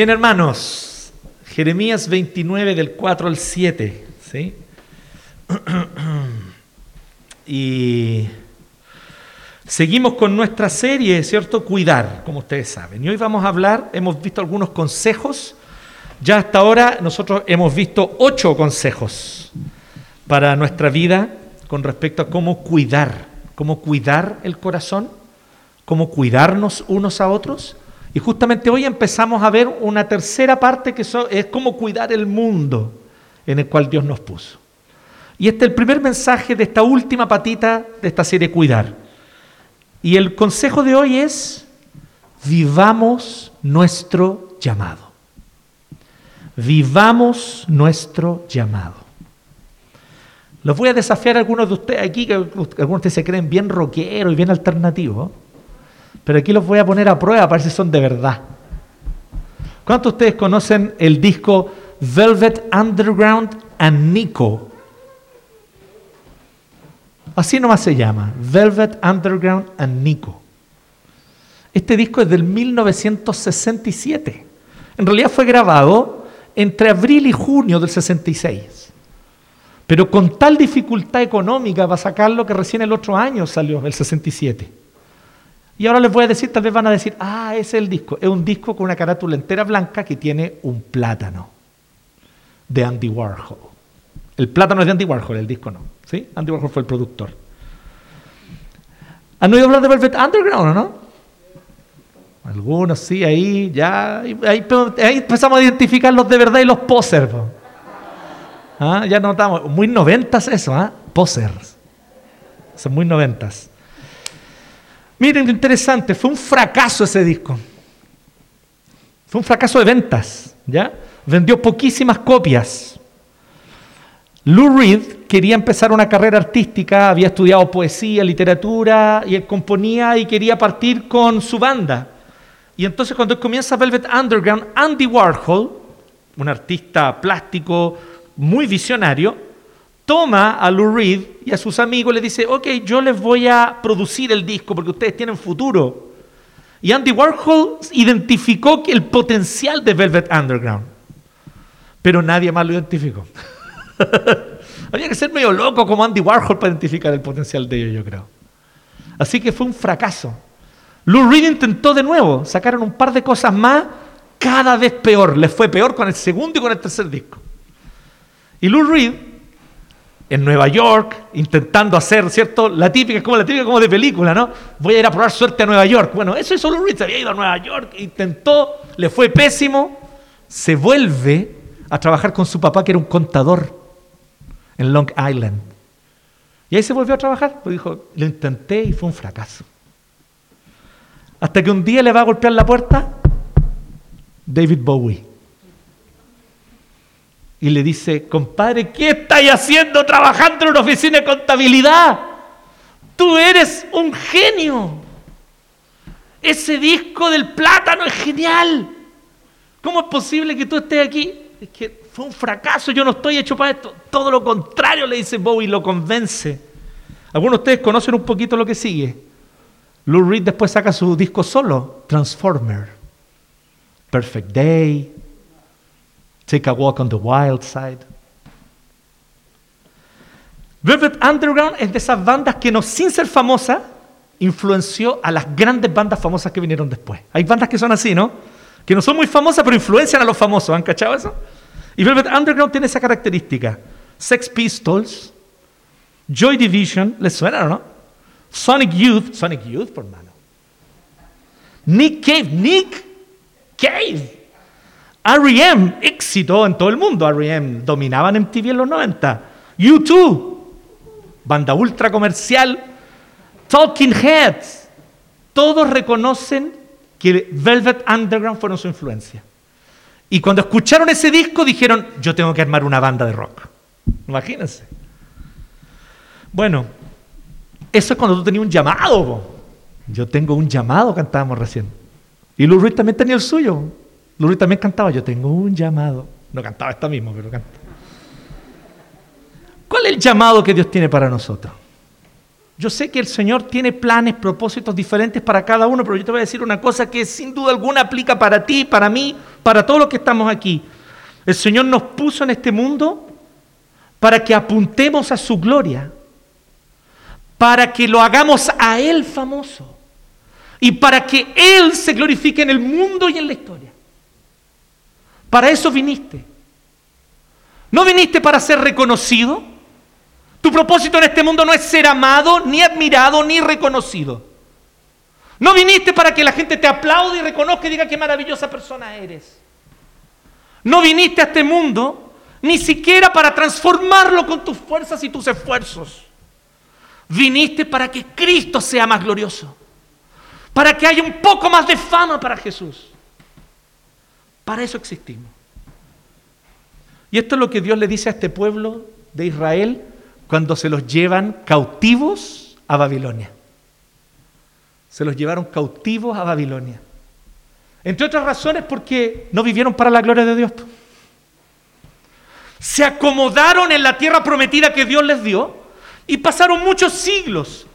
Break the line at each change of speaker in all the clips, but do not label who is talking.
Bien, hermanos, Jeremías 29 del 4 al 7, ¿sí? y seguimos con nuestra serie, ¿cierto? Cuidar, como ustedes saben. Y hoy vamos a hablar, hemos visto algunos consejos. Ya hasta ahora nosotros hemos visto ocho consejos para nuestra vida con respecto a cómo cuidar, cómo cuidar el corazón, cómo cuidarnos unos a otros. Y justamente hoy empezamos a ver una tercera parte que es cómo cuidar el mundo en el cual Dios nos puso. Y este es el primer mensaje de esta última patita de esta serie Cuidar. Y el consejo de hoy es, vivamos nuestro llamado. Vivamos nuestro llamado. Los voy a desafiar a algunos de ustedes aquí, que algunos de ustedes se creen bien rockeros y bien alternativos. Pero aquí los voy a poner a prueba para ver si son de verdad. ¿Cuántos de ustedes conocen el disco Velvet Underground and Nico? Así nomás se llama, Velvet Underground and Nico. Este disco es del 1967. En realidad fue grabado entre abril y junio del 66. Pero con tal dificultad económica para sacarlo que recién el otro año salió, el 67. Y ahora les voy a decir, tal vez van a decir, ah, ese es el disco. Es un disco con una carátula entera blanca que tiene un plátano de Andy Warhol. El plátano es de Andy Warhol, el disco no. ¿sí? Andy Warhol fue el productor. ¿Han oído hablar de Velvet Underground o no? Algunos sí, ahí ya. Ahí, empezamos a identificar los de verdad y los posers. ¿Ah? Ya notamos, muy noventas eso, ¿ah? Posers. Son muy noventas. Miren lo interesante, fue un fracaso ese disco. Fue un fracaso de ventas, ¿ya? Vendió poquísimas copias. Lou Reed quería empezar una carrera artística, había estudiado poesía, literatura, y él componía y quería partir con su banda. Y entonces cuando comienza Velvet Underground, Andy Warhol, un artista plástico muy visionario, toma a Lou Reed y a sus amigos le dice, ok, yo les voy a producir el disco porque ustedes tienen futuro. Y Andy Warhol identificó el potencial de Velvet Underground, pero nadie más lo identificó. Había que ser medio loco como Andy Warhol para identificar el potencial de ellos, yo creo. Así que fue un fracaso. Lou Reed intentó de nuevo, sacaron un par de cosas más, cada vez peor. Les fue peor con el segundo y con el tercer disco. Y Lou Reed en Nueva York, intentando hacer, ¿cierto? La típica, es como la típica como de película, ¿no? Voy a ir a probar suerte a Nueva York. Bueno, eso es solo Reed, había ido a Nueva York, intentó, le fue pésimo, se vuelve a trabajar con su papá, que era un contador en Long Island. Y ahí se volvió a trabajar, pues dijo, lo intenté y fue un fracaso. Hasta que un día le va a golpear la puerta David Bowie y le dice, compadre, ¿qué estáis haciendo trabajando en una oficina de contabilidad? Tú eres un genio. Ese disco del plátano es genial. ¿Cómo es posible que tú estés aquí? Es que fue un fracaso, yo no estoy hecho para esto. Todo lo contrario, le dice Bowie, lo convence. Algunos de ustedes conocen un poquito lo que sigue. Lou Reed después saca su disco solo, Transformer. Perfect Day, Take a Walk on the Wild Side. Velvet Underground es de esas bandas que no, sin ser famosa, influenció a las grandes bandas famosas que vinieron después. Hay bandas que son así, ¿no? Que no son muy famosas, pero influencian a los famosos. ¿Han cachado eso? Y Velvet Underground tiene esa característica. Sex Pistols, Joy Division, ¿les suena o no? Sonic Youth, Sonic Youth, por mano. Nick Cave, Nick Cave. R.E.M., éxito en todo el mundo. R.E.M. dominaban MTV en los 90. U2, banda ultra comercial. Talking Heads. Todos reconocen que Velvet Underground fueron su influencia. Y cuando escucharon ese disco dijeron, yo tengo que armar una banda de rock. Imagínense. Bueno, eso es cuando tú tenías un llamado. Yo tengo un llamado, cantábamos recién. Y Lou Reed también tenía el suyo. Luli también cantaba, yo tengo un llamado. No cantaba esta misma, pero canta. ¿Cuál es el llamado que Dios tiene para nosotros? Yo sé que el Señor tiene planes, propósitos diferentes para cada uno, pero yo te voy a decir una cosa que sin duda alguna aplica para ti, para mí, para todos los que estamos aquí. El Señor nos puso en este mundo para que apuntemos a su gloria, para que lo hagamos a Él famoso y para que Él se glorifique en el mundo y en la historia. Para eso viniste. No viniste para ser reconocido. Tu propósito en este mundo no es ser amado, ni admirado, ni reconocido. No viniste para que la gente te aplaude y reconozca y diga qué maravillosa persona eres. No viniste a este mundo ni siquiera para transformarlo con tus fuerzas y tus esfuerzos. Viniste para que Cristo sea más glorioso. Para que haya un poco más de fama para Jesús. Para eso existimos. Y esto es lo que Dios le dice a este pueblo de Israel cuando se los llevan cautivos a Babilonia. Se los llevaron cautivos a Babilonia. Entre otras razones porque no vivieron para la gloria de Dios. Se acomodaron en la tierra prometida que Dios les dio y pasaron muchos siglos.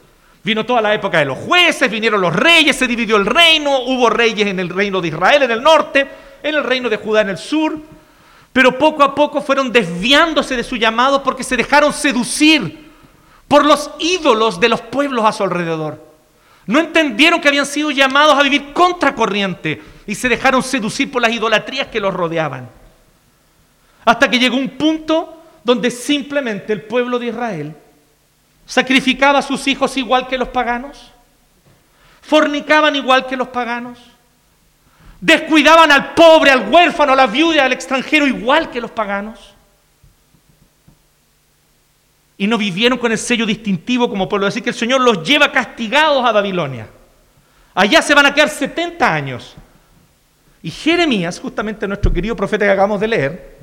Vino toda la época de los jueces, vinieron los reyes, se dividió el reino, hubo reyes en el reino de Israel en el norte, en el reino de Judá en el sur, pero poco a poco fueron desviándose de su llamado porque se dejaron seducir por los ídolos de los pueblos a su alrededor. No entendieron que habían sido llamados a vivir contracorriente y se dejaron seducir por las idolatrías que los rodeaban. Hasta que llegó un punto donde simplemente el pueblo de Israel sacrificaba a sus hijos igual que los paganos, fornicaban igual que los paganos, Descuidaban al pobre, al huérfano, a la viuda, al extranjero, igual que los paganos. Y no vivieron con el sello distintivo como pueblo. Decir que el Señor los lleva castigados a Babilonia. Allá se van a quedar 70 años. Y Jeremías, justamente nuestro querido profeta que acabamos de leer,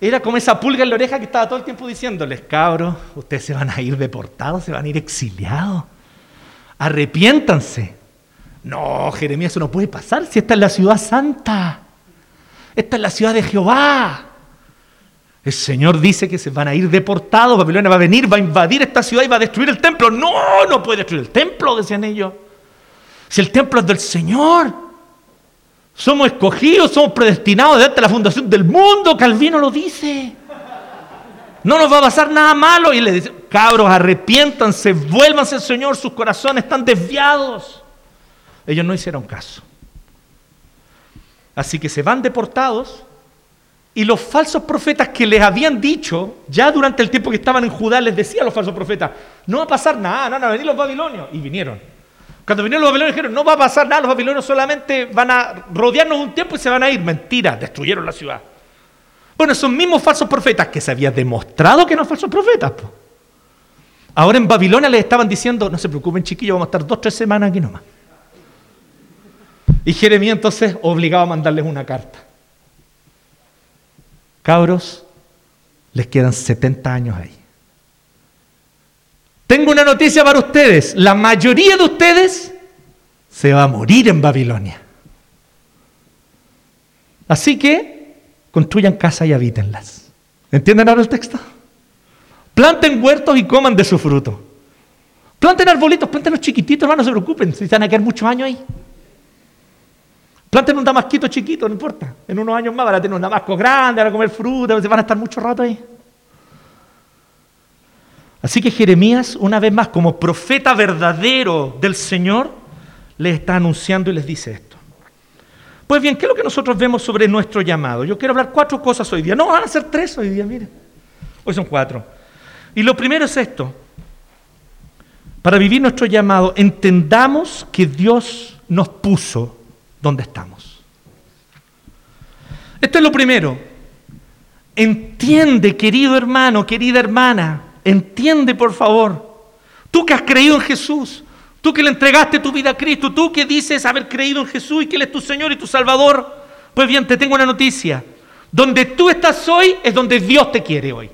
era como esa pulga en la oreja que estaba todo el tiempo diciéndoles, cabros, ustedes se van a ir deportados, se van a ir exiliados. Arrepiéntanse. No, Jeremías, eso no puede pasar si esta es la ciudad santa. Esta es la ciudad de Jehová. El Señor dice que se van a ir deportados, Babilonia va a venir, va a invadir esta ciudad y va a destruir el templo. No, no puede destruir el templo, decían ellos. Si el templo es del Señor, somos escogidos, somos predestinados desde la fundación del mundo, Calvino lo dice. No nos va a pasar nada malo. Y le dice, cabros, arrepiéntanse, vuélvanse al Señor, sus corazones están desviados. Ellos no hicieron caso. Así que se van deportados y los falsos profetas que les habían dicho, ya durante el tiempo que estaban en Judá, les decían a los falsos profetas, no va a pasar nada, no van a venir los babilonios. Y vinieron. Cuando vinieron los babilonios dijeron, no va a pasar nada, los babilonios solamente van a rodearnos un tiempo y se van a ir. Mentira, destruyeron la ciudad. Bueno, esos mismos falsos profetas que se había demostrado que eran falsos profetas. Ahora en Babilonia les estaban diciendo, no se preocupen chiquillos, vamos a estar dos, tres semanas aquí nomás. Y Jeremías entonces obligaba a mandarles una carta. Cabros, les quedan 70 años ahí. Tengo una noticia para ustedes. La mayoría de ustedes se va a morir en Babilonia. Así que construyan casas y habítenlas. ¿Entienden ahora el texto? Planten huertos y coman de su fruto. Planten arbolitos, planten los chiquititos, hermano, no se preocupen, si están a quedar muchos años ahí. Planten un damasquito chiquito, no importa. En unos años más van a tener un damasco grande, van a comer fruta, van a estar mucho rato ahí. Así que Jeremías, una vez más, como profeta verdadero del Señor, les está anunciando y les dice esto. Pues bien, ¿qué es lo que nosotros vemos sobre nuestro llamado? Yo quiero hablar cuatro cosas hoy día. No, van a ser tres hoy día, miren. Hoy son cuatro. Y lo primero es esto. Para vivir nuestro llamado, entendamos que Dios nos puso dónde estamos. Esto es lo primero. Entiende, querido hermano, querida hermana, entiende por favor. Tú que has creído en Jesús, tú que le entregaste tu vida a Cristo, tú que dices haber creído en Jesús y que Él es tu Señor y tu Salvador, pues bien, te tengo una noticia. Donde tú estás hoy es donde Dios te quiere hoy.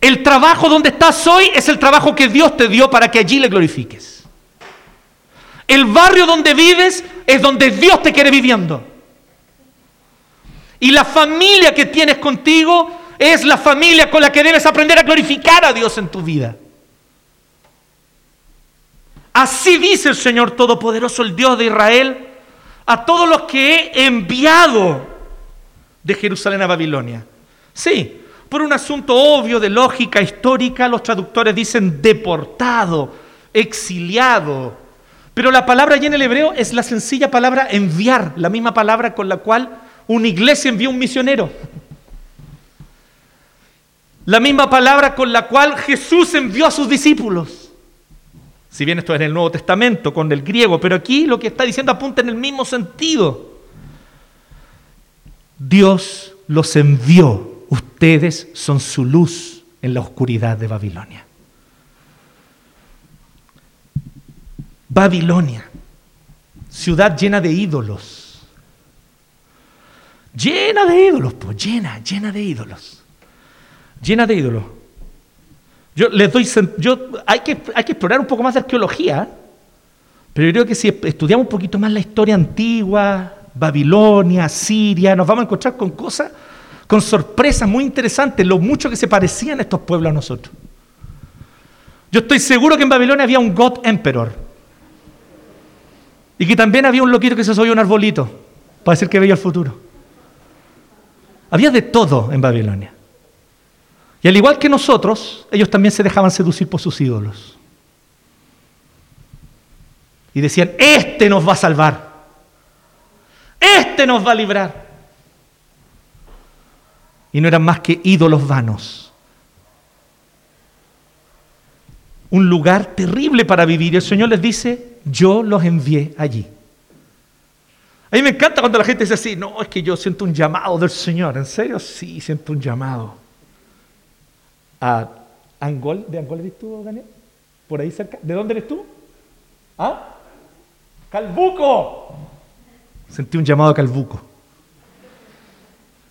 El trabajo donde estás hoy es el trabajo que Dios te dio para que allí le glorifiques. El barrio donde vives es donde Dios te quiere viviendo. Y la familia que tienes contigo es la familia con la que debes aprender a glorificar a Dios en tu vida. Así dice el Señor Todopoderoso, el Dios de Israel, a todos los que he enviado de Jerusalén a Babilonia. Sí, por un asunto obvio de lógica histórica, los traductores dicen deportado, exiliado. Pero la palabra allí en el hebreo es la sencilla palabra enviar, la misma palabra con la cual una iglesia envía un misionero. La misma palabra con la cual Jesús envió a sus discípulos. Si bien esto es en el Nuevo Testamento con el griego, pero aquí lo que está diciendo apunta en el mismo sentido. Dios los envió. Ustedes son su luz en la oscuridad de Babilonia. Babilonia, ciudad llena de ídolos. Llena de ídolos, pues llena, llena de ídolos. Llena de ídolos. Yo les doy, yo, hay, que, hay que explorar un poco más de arqueología, pero yo creo que si estudiamos un poquito más la historia antigua, Babilonia, Siria, nos vamos a encontrar con cosas, con sorpresas muy interesantes, lo mucho que se parecían estos pueblos a nosotros. Yo estoy seguro que en Babilonia había un God Emperor. Y que también había un loquito que se subía un arbolito para decir que veía el futuro. Había de todo en Babilonia. Y al igual que nosotros, ellos también se dejaban seducir por sus ídolos. Y decían, este nos va a salvar. Este nos va a librar. Y no eran más que ídolos vanos. Un lugar terrible para vivir. Y el Señor les dice, yo los envié allí. A mí me encanta cuando la gente dice así, no, es que yo siento un llamado del Señor. ¿En serio? Sí, siento un llamado a Angol. ¿De Angol eres tú, Daniel? ¿Por ahí cerca? ¿De dónde eres tú? ¿Ah? Calbuco. Sentí un llamado a Calbuco.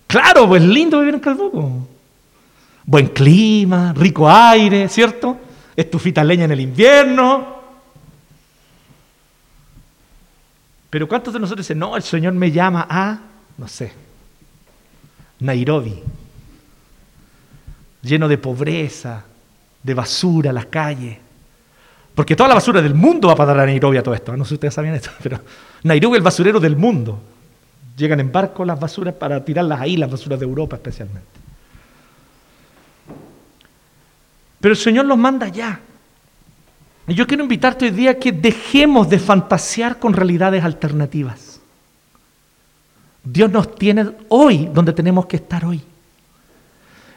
Claro, pues lindo vivir en Calbuco. Buen clima, rico aire, ¿cierto? Estufita leña en el invierno. Pero ¿cuántos de nosotros dicen, no, el Señor me llama a, no sé, Nairobi, lleno de pobreza, de basura, las calles. Porque toda la basura del mundo va a parar a Nairobi a todo esto. No sé si ustedes sabían esto, pero Nairobi es el basurero del mundo. Llegan en barco las basuras para tirarlas ahí, las basuras de Europa especialmente. Pero el Señor los manda allá. Yo quiero invitarte hoy día a que dejemos de fantasear con realidades alternativas. Dios nos tiene hoy donde tenemos que estar hoy.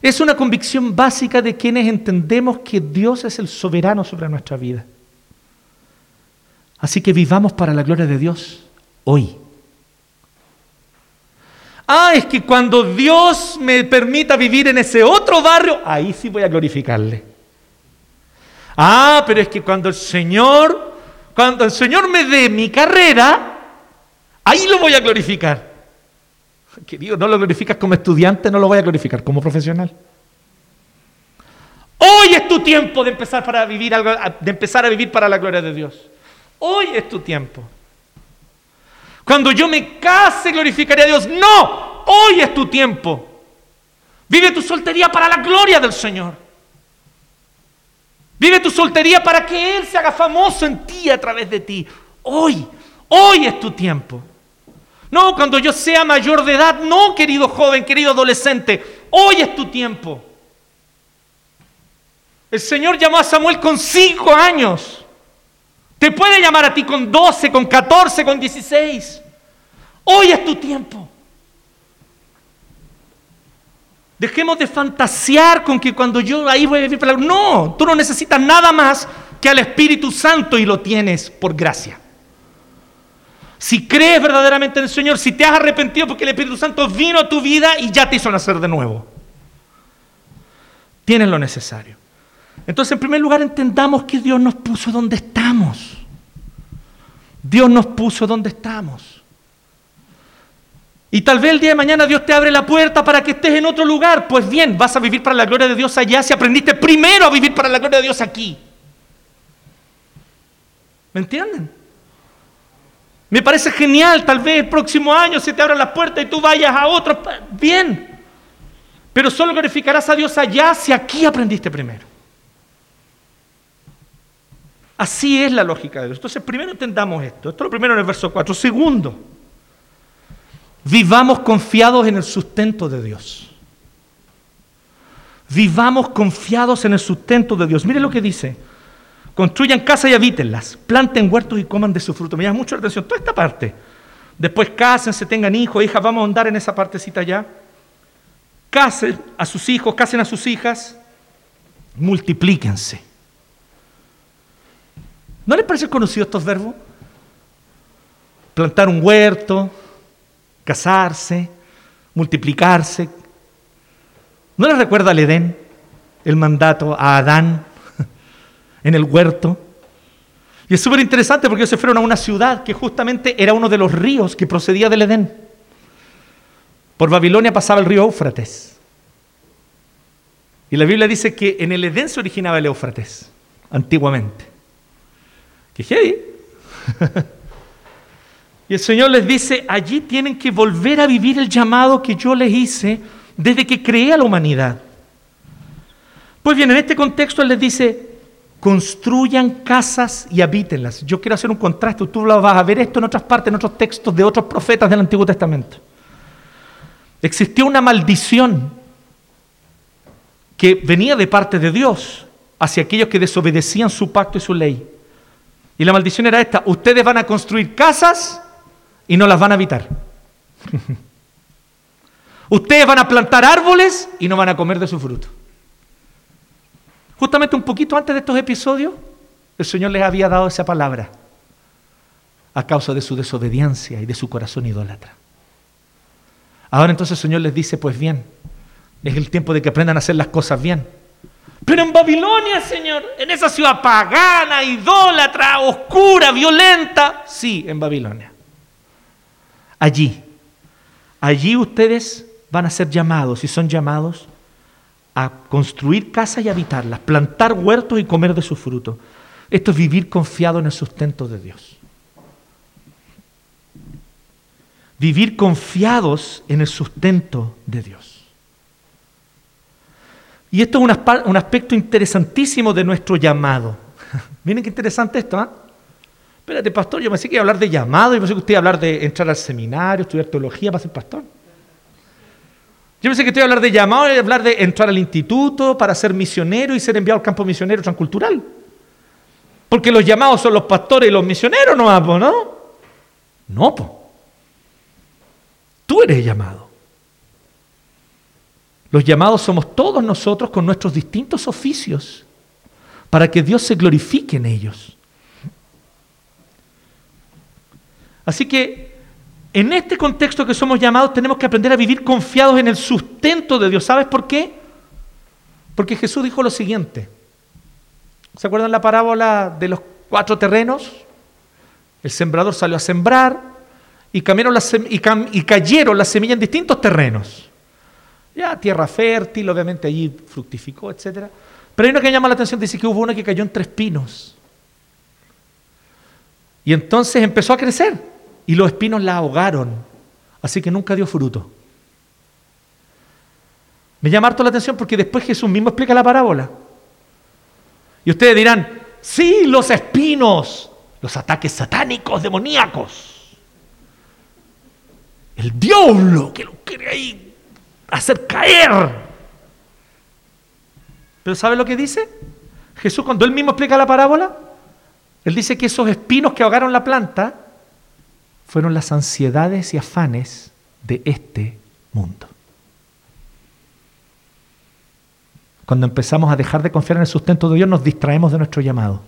Es una convicción básica de quienes entendemos que Dios es el soberano sobre nuestra vida. Así que vivamos para la gloria de Dios hoy. Ah, es que cuando Dios me permita vivir en ese otro barrio, ahí sí voy a glorificarle. Ah, pero es que cuando el Señor, cuando el Señor me dé mi carrera, ahí lo voy a glorificar. Querido, no lo glorificas como estudiante, no lo voy a glorificar como profesional. Hoy es tu tiempo de empezar, para vivir algo, de empezar a vivir para la gloria de Dios. Hoy es tu tiempo. Cuando yo me case, glorificaré a Dios. No, hoy es tu tiempo. Vive tu soltería para la gloria del Señor. Vive tu soltería para que Él se haga famoso en ti a través de ti. Hoy, hoy es tu tiempo. No, cuando yo sea mayor de edad, no, querido joven, querido adolescente, hoy es tu tiempo. El Señor llamó a Samuel con cinco años. Te puede llamar a ti con doce, con catorce, con dieciséis. Hoy es tu tiempo. Dejemos de fantasear con que cuando yo ahí voy a vivir No, tú no necesitas nada más que al Espíritu Santo y lo tienes por gracia. Si crees verdaderamente en el Señor, si te has arrepentido porque el Espíritu Santo vino a tu vida y ya te hizo nacer de nuevo, tienes lo necesario. Entonces, en primer lugar, entendamos que Dios nos puso donde estamos. Dios nos puso donde estamos. Y tal vez el día de mañana Dios te abre la puerta para que estés en otro lugar. Pues bien, vas a vivir para la gloria de Dios allá si aprendiste primero a vivir para la gloria de Dios aquí. ¿Me entienden? Me parece genial, tal vez el próximo año se te abran las puertas y tú vayas a otro. Bien. Pero solo glorificarás a Dios allá si aquí aprendiste primero. Así es la lógica de Dios. Entonces, primero entendamos esto. Esto es lo primero en el verso 4. Segundo, vivamos confiados en el sustento de Dios. Vivamos confiados en el sustento de Dios. Mire lo que dice. Construyan casas y habítenlas. Planten huertos y coman de su fruto. Me llama mucho la atención toda esta parte. Después cásense, tengan hijos, hijas. Vamos a andar en esa partecita ya. Casen a sus hijos, casen a sus hijas. Multiplíquense. ¿No les parece conocido estos verbos? Plantar un huerto, casarse, multiplicarse. ¿No les recuerda al Edén el mandato a Adán en el huerto? Y es súper interesante porque ellos se fueron a una ciudad que justamente era uno de los ríos que procedía del Edén. Por Babilonia pasaba el río Éufrates. Y la Biblia dice que en el Edén se originaba el Éufrates, antiguamente. ¿Qué? y el Señor les dice, allí tienen que volver a vivir el llamado que yo les hice desde que creé a la humanidad. Pues bien, en este contexto Él les dice, construyan casas y habítenlas. Yo quiero hacer un contraste, tú vas a ver esto en otras partes, en otros textos de otros profetas del Antiguo Testamento. Existió una maldición que venía de parte de Dios hacia aquellos que desobedecían su pacto y su ley. Y la maldición era esta, ustedes van a construir casas y no las van a habitar. ustedes van a plantar árboles y no van a comer de su fruto. Justamente un poquito antes de estos episodios, el Señor les había dado esa palabra a causa de su desobediencia y de su corazón idólatra. Ahora entonces el Señor les dice, pues bien, es el tiempo de que aprendan a hacer las cosas bien. Pero en Babilonia, Señor, en esa ciudad pagana, idólatra, oscura, violenta, sí, en Babilonia. Allí, allí ustedes van a ser llamados y son llamados a construir casas y habitarlas, plantar huertos y comer de su fruto. Esto es vivir confiado en el sustento de Dios. Vivir confiados en el sustento de Dios. Y esto es un, aspecto interesantísimo de nuestro llamado. Miren qué interesante esto, ¿ah? Espérate, pastor, yo pensé que iba a hablar de llamado, yo pensé que usted iba a hablar de entrar al seminario, estudiar teología para ser pastor. Yo pensé que usted iba a hablar de llamado, y hablar de entrar al instituto para ser misionero y ser enviado al campo misionero transcultural. Porque los llamados son los pastores y los misioneros, ¿no? ¿no? No, po. Tú eres llamado. Los llamados somos todos nosotros con nuestros distintos oficios para que Dios se glorifique en ellos. Así que en este contexto que somos llamados tenemos que aprender a vivir confiados en el sustento de Dios. ¿Sabes por qué? Porque Jesús dijo lo siguiente. ¿Se acuerdan la parábola de los cuatro terrenos? El sembrador salió a sembrar y, y cayeron las semillas en distintos terrenos. Ya, tierra fértil, obviamente allí fructificó, etc. Pero hay una que llama la atención, dice que hubo una que cayó en tres pinos. Y entonces empezó a crecer y los espinos la ahogaron, así que nunca dio fruto. Me llama harto la atención porque después Jesús mismo explica la parábola. Y ustedes dirán, sí, los espinos, los ataques satánicos, demoníacos. El diablo que lo quiere ahí hacer caer. Pero ¿sabe lo que dice? Jesús cuando él mismo explica la parábola, él dice que esos espinos que ahogaron la planta fueron las ansiedades y afanes de este mundo. Cuando empezamos a dejar de confiar en el sustento de Dios, nos distraemos de nuestro llamado.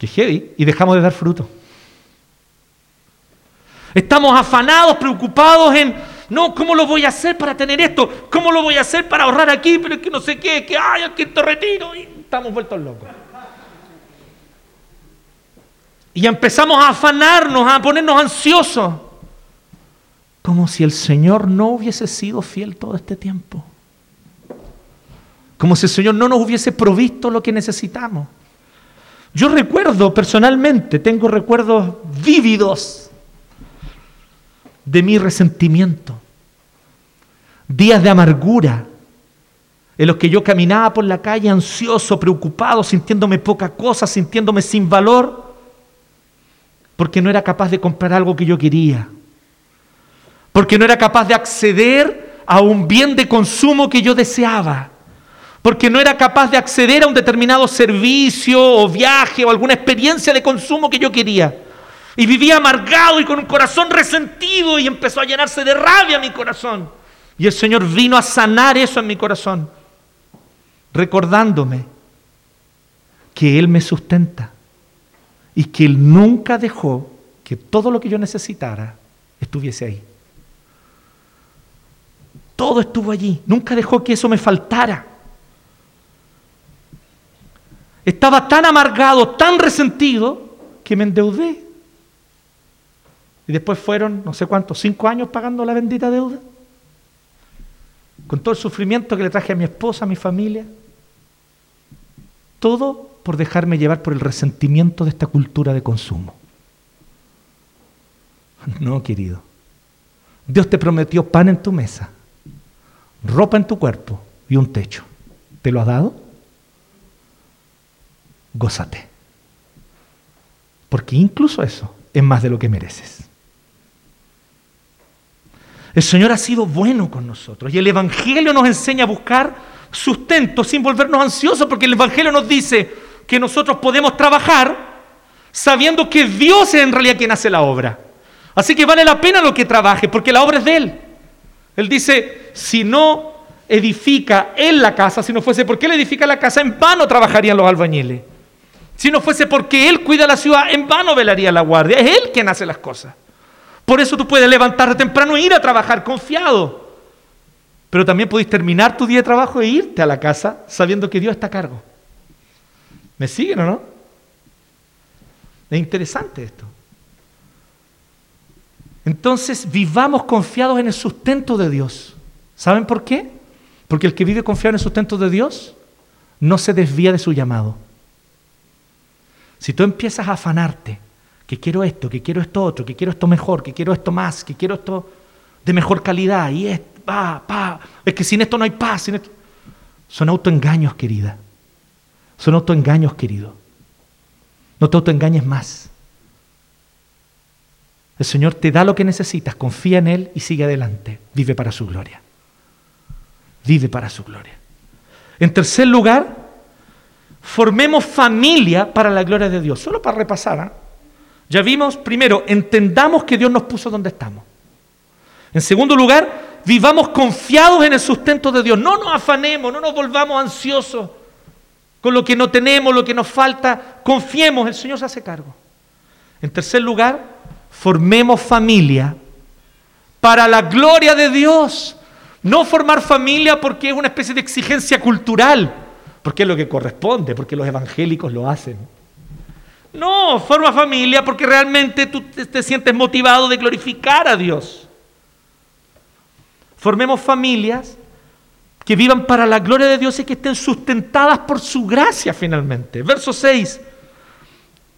Y dejamos de dar fruto. Estamos afanados, preocupados en, no, ¿cómo lo voy a hacer para tener esto? ¿Cómo lo voy a hacer para ahorrar aquí? Pero es que no sé qué, que hay aquí te retiro. Y estamos vueltos locos. Y empezamos a afanarnos, a ponernos ansiosos. Como si el Señor no hubiese sido fiel todo este tiempo. Como si el Señor no nos hubiese provisto lo que necesitamos. Yo recuerdo personalmente, tengo recuerdos vívidos de mi resentimiento, días de amargura, en los que yo caminaba por la calle ansioso, preocupado, sintiéndome poca cosa, sintiéndome sin valor, porque no era capaz de comprar algo que yo quería, porque no era capaz de acceder a un bien de consumo que yo deseaba, porque no era capaz de acceder a un determinado servicio o viaje o alguna experiencia de consumo que yo quería. Y vivía amargado y con un corazón resentido y empezó a llenarse de rabia mi corazón. Y el Señor vino a sanar eso en mi corazón recordándome que Él me sustenta y que Él nunca dejó que todo lo que yo necesitara estuviese ahí. Todo estuvo allí, nunca dejó que eso me faltara. Estaba tan amargado, tan resentido, que me endeudé. Y después fueron, no sé cuántos, cinco años pagando la bendita deuda. Con todo el sufrimiento que le traje a mi esposa, a mi familia. Todo por dejarme llevar por el resentimiento de esta cultura de consumo. No, querido. Dios te prometió pan en tu mesa, ropa en tu cuerpo y un techo. ¿Te lo ha dado? Gózate. Porque incluso eso es más de lo que mereces. El Señor ha sido bueno con nosotros y el Evangelio nos enseña a buscar sustento sin volvernos ansiosos, porque el Evangelio nos dice que nosotros podemos trabajar sabiendo que Dios es en realidad quien hace la obra. Así que vale la pena lo que trabaje, porque la obra es de Él. Él dice, si no edifica Él la casa, si no fuese porque Él edifica la casa, en vano trabajarían los albañiles. Si no fuese porque Él cuida la ciudad, en vano velaría la guardia. Es Él quien hace las cosas. Por eso tú puedes levantarte temprano e ir a trabajar confiado. Pero también podéis terminar tu día de trabajo e irte a la casa sabiendo que Dios está a cargo. ¿Me siguen o no? Es interesante esto. Entonces vivamos confiados en el sustento de Dios. ¿Saben por qué? Porque el que vive confiado en el sustento de Dios no se desvía de su llamado. Si tú empiezas a afanarte, que quiero esto, que quiero esto otro, que quiero esto mejor, que quiero esto más, que quiero esto de mejor calidad y esto, es que sin esto no hay paz. Son autoengaños, querida. Son autoengaños, querido. No te autoengañes más. El Señor te da lo que necesitas, confía en Él y sigue adelante. Vive para su gloria. Vive para su gloria. En tercer lugar, formemos familia para la gloria de Dios. Solo para repasar. ¿ah? Ya vimos, primero, entendamos que Dios nos puso donde estamos. En segundo lugar, vivamos confiados en el sustento de Dios. No nos afanemos, no nos volvamos ansiosos con lo que no tenemos, lo que nos falta. Confiemos, el Señor se hace cargo. En tercer lugar, formemos familia para la gloria de Dios. No formar familia porque es una especie de exigencia cultural, porque es lo que corresponde, porque los evangélicos lo hacen. No, forma familia porque realmente tú te sientes motivado de glorificar a Dios. Formemos familias que vivan para la gloria de Dios y que estén sustentadas por su gracia finalmente. Verso 6.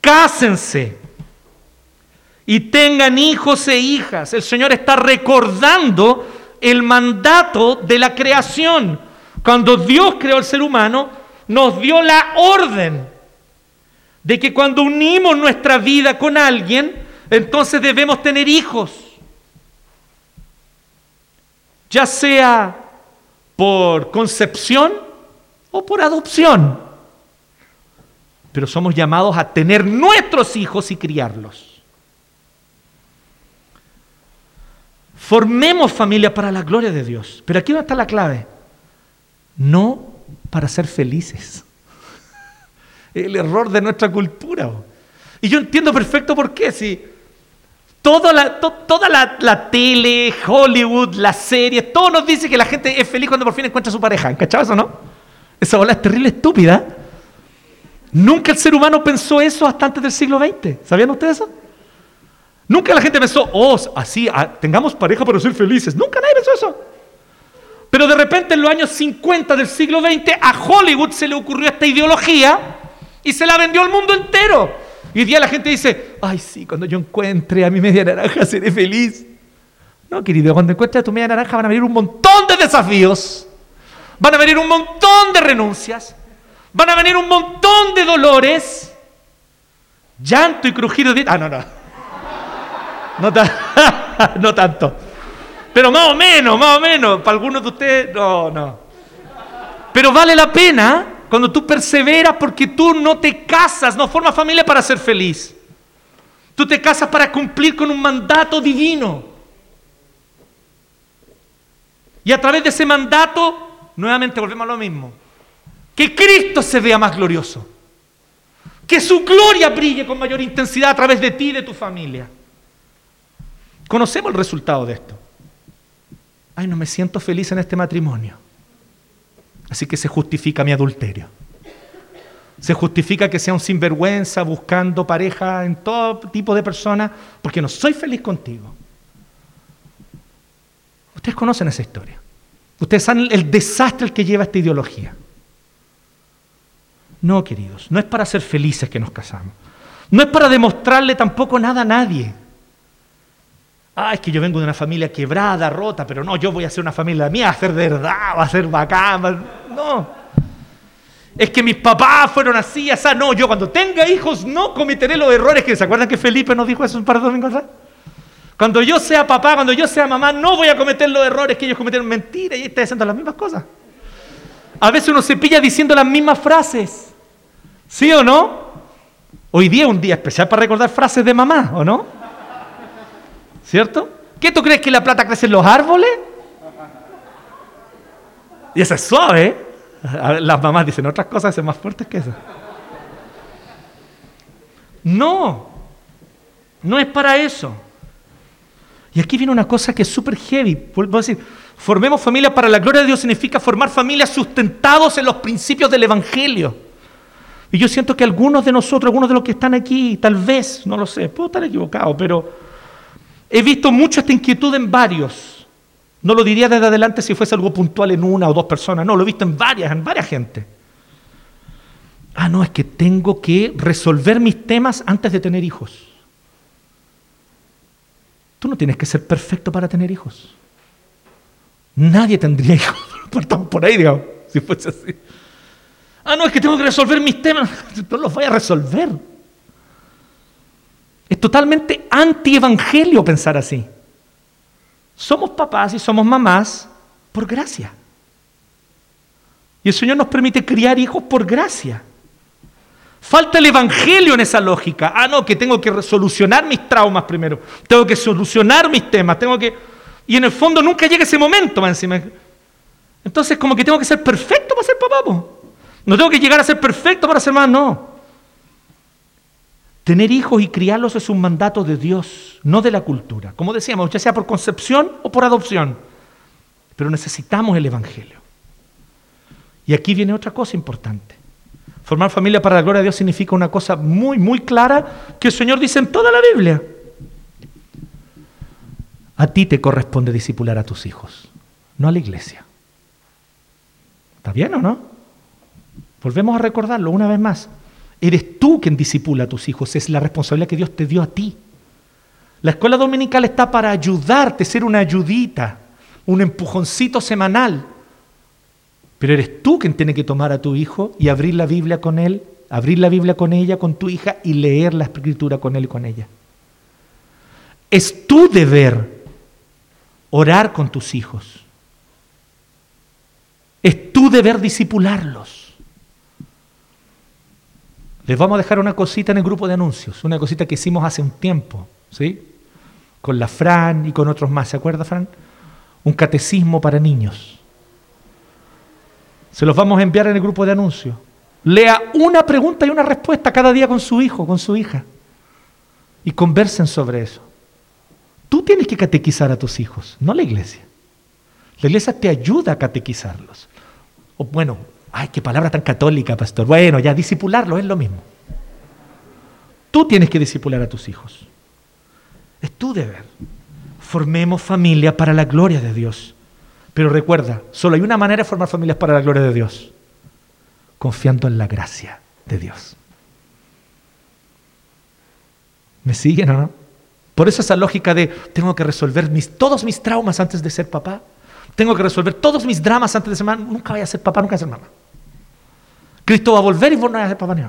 Cásense y tengan hijos e hijas. El Señor está recordando el mandato de la creación. Cuando Dios creó al ser humano, nos dio la orden de que cuando unimos nuestra vida con alguien, entonces debemos tener hijos ya sea por concepción o por adopción. Pero somos llamados a tener nuestros hijos y criarlos. Formemos familia para la gloria de Dios. Pero aquí está la clave. No para ser felices. El error de nuestra cultura. Y yo entiendo perfecto por qué. Si Toda, la, toda la, tele, Hollywood, las series, todo nos dice que la gente es feliz cuando por fin encuentra su pareja. ¿Cachabas o no? Esa bola es terrible, estúpida. Nunca el ser humano pensó eso hasta antes del siglo XX. ¿Sabían ustedes eso? Nunca la gente pensó, oh, así, ah, tengamos pareja para ser felices. Nunca nadie pensó eso. Pero de repente en los años 50 del siglo XX a Hollywood se le ocurrió esta ideología y se la vendió al mundo entero. Y hoy día la gente dice, ay sí, cuando yo encuentre a mi media naranja seré feliz. No, querido, cuando encuentres a tu media naranja van a venir un montón de desafíos, van a venir un montón de renuncias, van a venir un montón de dolores, llanto y crujido de... Ah, no, no. No, no tanto. Pero más o menos, más o menos. Para algunos de ustedes, no, no. Pero vale la pena cuando tú perseveras porque tú no te casas, no formas familia para ser feliz. Tú te casas para cumplir con un mandato divino. Y a través de ese mandato, nuevamente volvemos a lo mismo. Que Cristo se vea más glorioso. Que su gloria brille con mayor intensidad a través de ti y de tu familia. Conocemos el resultado de esto. Ay, no me siento feliz en este matrimonio. Así que se justifica mi adulterio. Se justifica que sea un sinvergüenza buscando pareja en todo tipo de personas porque no soy feliz contigo. Ustedes conocen esa historia. Ustedes saben el desastre que lleva esta ideología. No, queridos, no es para ser felices que nos casamos. No es para demostrarle tampoco nada a nadie. Ah, es que yo vengo de una familia quebrada, rota, pero no, yo voy a hacer una familia mía, a ser verdad, va a ser bacán. No. Es que mis papás fueron así, así. No, yo cuando tenga hijos no cometeré los errores que se acuerdan que Felipe nos dijo eso un par de domingos atrás. Cuando yo sea papá, cuando yo sea mamá, no voy a cometer los errores que ellos cometieron. Mentira, y está haciendo las mismas cosas. A veces uno se pilla diciendo las mismas frases. ¿Sí o no? Hoy día es un día especial para recordar frases de mamá, ¿o no? ¿Cierto? ¿Qué tú crees que la plata crece en los árboles? Y eso es suave. Las mamás dicen otras cosas son más fuertes que eso. No, no es para eso. Y aquí viene una cosa que es súper heavy. Vuelvo a decir, formemos familias para la gloria de Dios significa formar familias sustentados en los principios del Evangelio. Y yo siento que algunos de nosotros, algunos de los que están aquí, tal vez, no lo sé, puedo estar equivocado, pero He visto mucho esta inquietud en varios. No lo diría desde adelante si fuese algo puntual en una o dos personas. No, lo he visto en varias, en varias gente. Ah, no, es que tengo que resolver mis temas antes de tener hijos. Tú no tienes que ser perfecto para tener hijos. Nadie tendría hijos. por ahí, digamos, si fuese así. Ah, no, es que tengo que resolver mis temas. No los voy a resolver. Es totalmente anti-evangelio pensar así. Somos papás y somos mamás por gracia. Y el Señor nos permite criar hijos por gracia. Falta el evangelio en esa lógica. Ah, no, que tengo que solucionar mis traumas primero. Tengo que solucionar mis temas. Tengo que. Y en el fondo nunca llega ese momento más encima. Entonces, como que tengo que ser perfecto para ser papá. No tengo que llegar a ser perfecto para ser mamá, no. Tener hijos y criarlos es un mandato de Dios, no de la cultura. Como decíamos, ya sea por concepción o por adopción. Pero necesitamos el Evangelio. Y aquí viene otra cosa importante. Formar familia para la gloria de Dios significa una cosa muy, muy clara que el Señor dice en toda la Biblia. A ti te corresponde disipular a tus hijos, no a la iglesia. ¿Está bien o no? Volvemos a recordarlo una vez más. Eres tú quien disipula a tus hijos, es la responsabilidad que Dios te dio a ti. La escuela dominical está para ayudarte, ser una ayudita, un empujoncito semanal. Pero eres tú quien tiene que tomar a tu hijo y abrir la Biblia con él, abrir la Biblia con ella, con tu hija y leer la escritura con él y con ella. Es tu deber orar con tus hijos. Es tu deber disipularlos. Les vamos a dejar una cosita en el grupo de anuncios, una cosita que hicimos hace un tiempo, ¿sí? Con la Fran y con otros más, ¿se acuerda, Fran? Un catecismo para niños. Se los vamos a enviar en el grupo de anuncios. Lea una pregunta y una respuesta cada día con su hijo, con su hija. Y conversen sobre eso. Tú tienes que catequizar a tus hijos, no la iglesia. La iglesia te ayuda a catequizarlos. O bueno, Ay, qué palabra tan católica, pastor. Bueno, ya disipularlo es lo mismo. Tú tienes que disipular a tus hijos. Es tu deber. Formemos familia para la gloria de Dios. Pero recuerda, solo hay una manera de formar familias para la gloria de Dios. Confiando en la gracia de Dios. ¿Me siguen o no? Por eso esa lógica de tengo que resolver todos mis traumas antes de ser papá. Tengo que resolver todos mis dramas antes de ser mamá. Nunca voy a ser papá, nunca voy a ser mamá. Cristo va a volver y vos no vas a ser papá ni.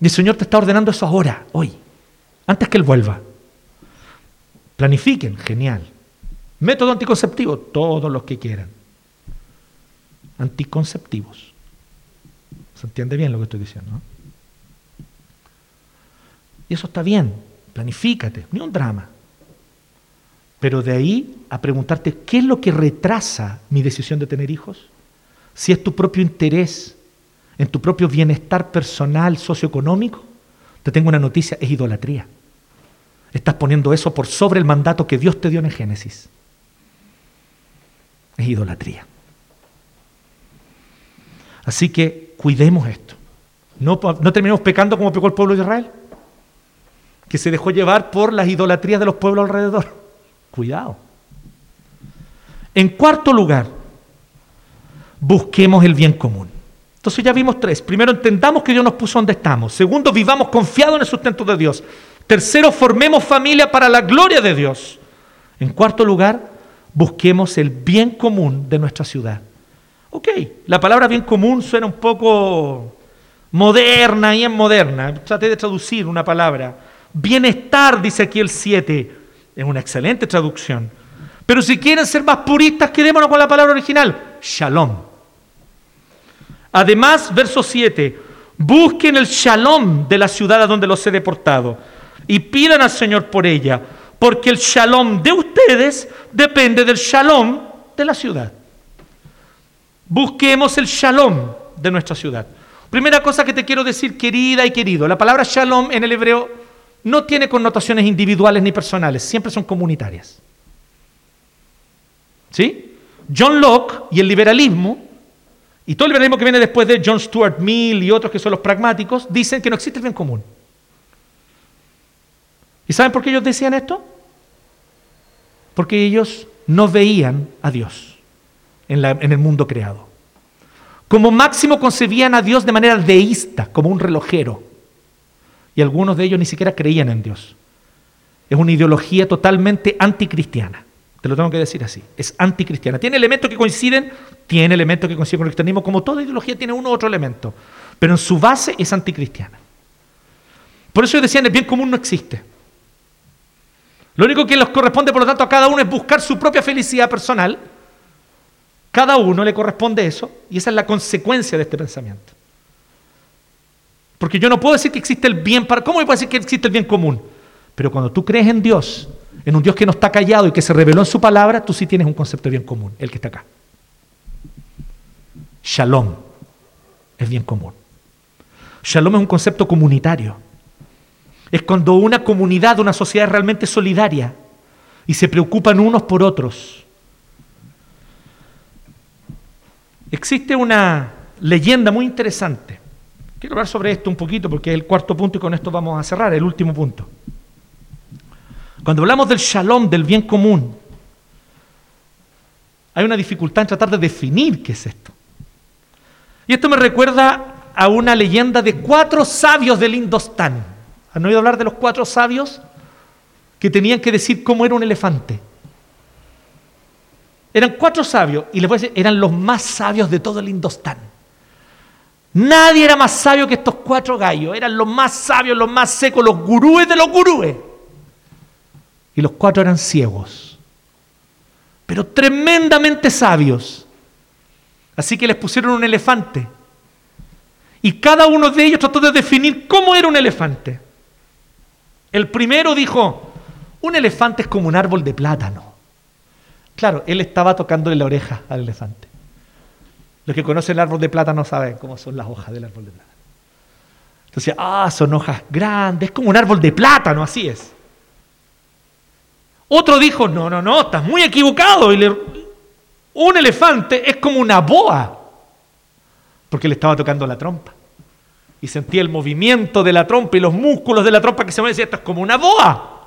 Y el Señor te está ordenando eso ahora, hoy, antes que Él vuelva. Planifiquen, genial. Método anticonceptivo, todos los que quieran. Anticonceptivos. ¿Se entiende bien lo que estoy diciendo? Y eso está bien, planifícate, ni un drama. Pero de ahí a preguntarte qué es lo que retrasa mi decisión de tener hijos, si es tu propio interés en tu propio bienestar personal, socioeconómico, te tengo una noticia, es idolatría. Estás poniendo eso por sobre el mandato que Dios te dio en Génesis. Es idolatría. Así que cuidemos esto. No, no terminemos pecando como pecó el pueblo de Israel, que se dejó llevar por las idolatrías de los pueblos alrededor. Cuidado. En cuarto lugar, busquemos el bien común. Entonces ya vimos tres. Primero, entendamos que Dios nos puso donde estamos. Segundo, vivamos confiados en el sustento de Dios. Tercero, formemos familia para la gloria de Dios. En cuarto lugar, busquemos el bien común de nuestra ciudad. Ok, la palabra bien común suena un poco moderna y en moderna. Traté de traducir una palabra. Bienestar, dice aquí el 7. Es una excelente traducción. Pero si quieren ser más puristas, quedémonos con la palabra original. Shalom. Además, verso 7, busquen el shalom de la ciudad a donde los he deportado y pidan al Señor por ella, porque el shalom de ustedes depende del shalom de la ciudad. Busquemos el shalom de nuestra ciudad. Primera cosa que te quiero decir, querida y querido, la palabra shalom en el hebreo no tiene connotaciones individuales ni personales, siempre son comunitarias. ¿Sí? John Locke y el liberalismo y todo el liberalismo que viene después de John Stuart Mill y otros que son los pragmáticos, dicen que no existe el bien común. ¿Y saben por qué ellos decían esto? Porque ellos no veían a Dios en, en el mundo creado. Como máximo concebían a Dios de manera deísta, como un relojero. Y algunos de ellos ni siquiera creían en Dios. Es una ideología totalmente anticristiana. Te lo tengo que decir así. Es anticristiana. Tiene elementos que coinciden, tiene elementos que coinciden con el cristianismo, como toda ideología tiene uno u otro elemento. Pero en su base es anticristiana. Por eso decían, el bien común no existe. Lo único que les corresponde, por lo tanto, a cada uno es buscar su propia felicidad personal. Cada uno le corresponde eso, y esa es la consecuencia de este pensamiento. Porque yo no puedo decir que existe el bien para. ¿Cómo puedo decir que existe el bien común? Pero cuando tú crees en Dios, en un Dios que no está callado y que se reveló en su palabra, tú sí tienes un concepto bien común, el que está acá. Shalom es bien común. Shalom es un concepto comunitario. Es cuando una comunidad, una sociedad es realmente solidaria y se preocupan unos por otros. Existe una leyenda muy interesante. Quiero hablar sobre esto un poquito porque es el cuarto punto y con esto vamos a cerrar, el último punto. Cuando hablamos del shalom, del bien común, hay una dificultad en tratar de definir qué es esto. Y esto me recuerda a una leyenda de cuatro sabios del Indostán. ¿Han oído hablar de los cuatro sabios que tenían que decir cómo era un elefante? Eran cuatro sabios y les voy a decir, eran los más sabios de todo el Indostán. Nadie era más sabio que estos cuatro gallos. Eran los más sabios, los más secos, los gurúes de los gurúes y los cuatro eran ciegos, pero tremendamente sabios. Así que les pusieron un elefante. Y cada uno de ellos trató de definir cómo era un elefante. El primero dijo, un elefante es como un árbol de plátano. Claro, él estaba tocándole la oreja al elefante. Los que conocen el árbol de plátano saben cómo son las hojas del árbol de plátano. Entonces, ah, son hojas grandes, es como un árbol de plátano, así es. Otro dijo, no, no, no, estás muy equivocado. Y Un elefante es como una boa, porque le estaba tocando la trompa. Y sentía el movimiento de la trompa y los músculos de la trompa que se mueven decía, esto es como una boa.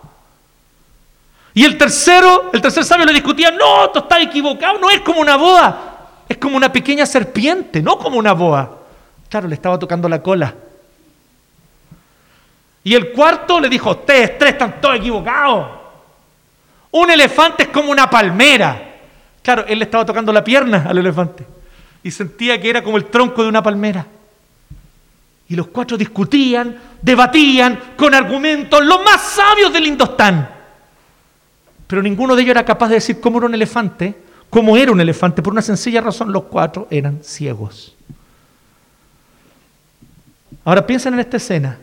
Y el tercero, el tercer sabio le discutía, no, tú estás equivocado, no es como una boa, es como una pequeña serpiente, no como una boa. Claro, le estaba tocando la cola. Y el cuarto le dijo, ustedes tres están todos equivocados. Un elefante es como una palmera. Claro, él le estaba tocando la pierna al elefante y sentía que era como el tronco de una palmera. Y los cuatro discutían, debatían con argumentos los más sabios del Indostán. Pero ninguno de ellos era capaz de decir cómo era un elefante, cómo era un elefante. Por una sencilla razón, los cuatro eran ciegos. Ahora piensen en esta escena.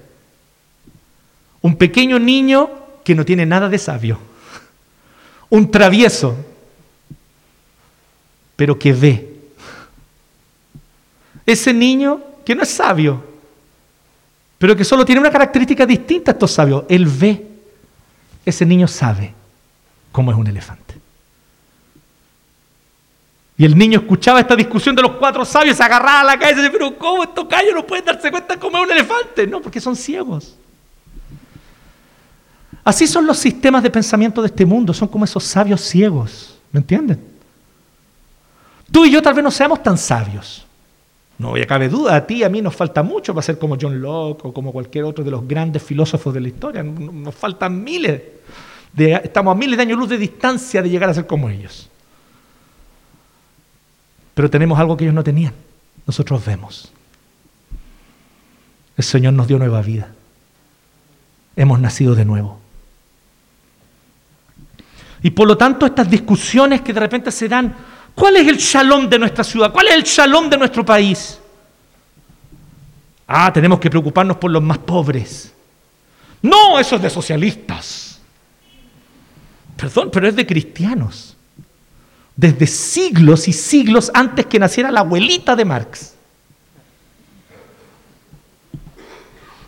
Un pequeño niño que no tiene nada de sabio. Un travieso, pero que ve. Ese niño que no es sabio, pero que solo tiene una característica distinta a estos sabios. Él ve. Ese niño sabe cómo es un elefante. Y el niño escuchaba esta discusión de los cuatro sabios, se agarraba a la cabeza y decía, pero ¿cómo estos callos no pueden darse cuenta cómo es un elefante? No, porque son ciegos. Así son los sistemas de pensamiento de este mundo, son como esos sabios ciegos, ¿me entienden? Tú y yo tal vez no seamos tan sabios. No a cabe duda, a ti y a mí nos falta mucho para ser como John Locke o como cualquier otro de los grandes filósofos de la historia. Nos faltan miles. estamos a miles de años luz de distancia de llegar a ser como ellos. Pero tenemos algo que ellos no tenían. Nosotros vemos. El Señor nos dio nueva vida. Hemos nacido de nuevo. Y por lo tanto estas discusiones que de repente se dan, ¿cuál es el shalom de nuestra ciudad? ¿Cuál es el shalom de nuestro país? Ah, tenemos que preocuparnos por los más pobres. No, eso es de socialistas. Perdón, pero es de cristianos. Desde siglos y siglos antes que naciera la abuelita de Marx.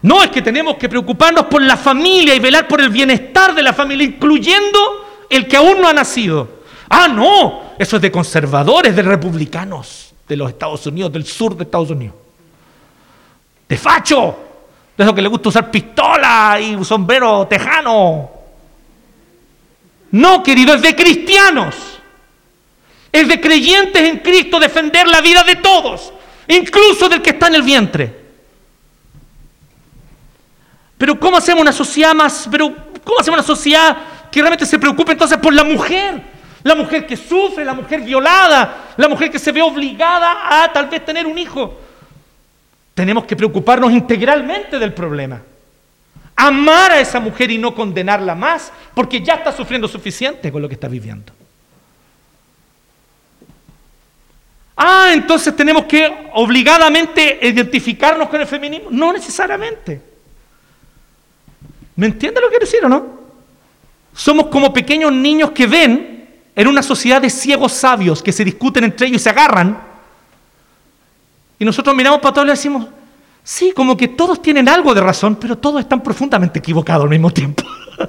No, es que tenemos que preocuparnos por la familia y velar por el bienestar de la familia, incluyendo el que aún no ha nacido. Ah, no, eso es de conservadores, de republicanos de los Estados Unidos, del sur de Estados Unidos. De facho, de esos que le gusta usar pistola y sombrero tejano. No, querido, es de cristianos. Es de creyentes en Cristo defender la vida de todos, incluso del que está en el vientre. Pero ¿cómo hacemos una sociedad más, pero cómo hacemos una sociedad que realmente se preocupe entonces por la mujer, la mujer que sufre, la mujer violada, la mujer que se ve obligada a tal vez tener un hijo. Tenemos que preocuparnos integralmente del problema. Amar a esa mujer y no condenarla más, porque ya está sufriendo suficiente con lo que está viviendo. Ah, entonces tenemos que obligadamente identificarnos con el feminismo. No necesariamente. ¿Me entiende lo que quiero decir o no? Somos como pequeños niños que ven en una sociedad de ciegos sabios que se discuten entre ellos y se agarran. Y nosotros miramos para todos y decimos, sí, como que todos tienen algo de razón, pero todos están profundamente equivocados al mismo tiempo.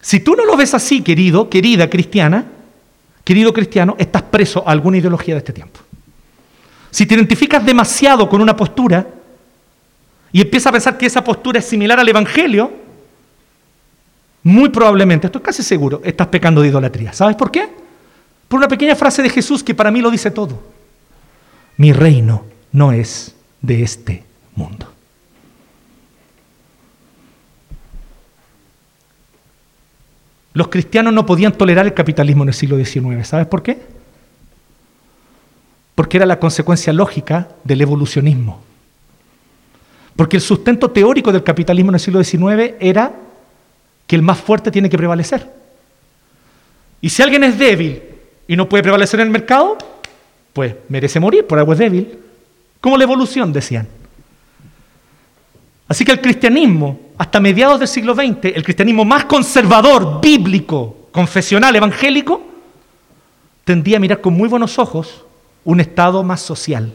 si tú no lo ves así, querido, querida cristiana, querido cristiano, estás preso a alguna ideología de este tiempo. Si te identificas demasiado con una postura y empiezas a pensar que esa postura es similar al Evangelio, muy probablemente, estoy casi seguro, estás pecando de idolatría. ¿Sabes por qué? Por una pequeña frase de Jesús que para mí lo dice todo. Mi reino no es de este mundo. Los cristianos no podían tolerar el capitalismo en el siglo XIX. ¿Sabes por qué? Porque era la consecuencia lógica del evolucionismo. Porque el sustento teórico del capitalismo en el siglo XIX era que el más fuerte tiene que prevalecer. Y si alguien es débil y no puede prevalecer en el mercado, pues merece morir por algo es débil. Como la evolución, decían. Así que el cristianismo, hasta mediados del siglo XX, el cristianismo más conservador, bíblico, confesional, evangélico, tendía a mirar con muy buenos ojos un estado más social.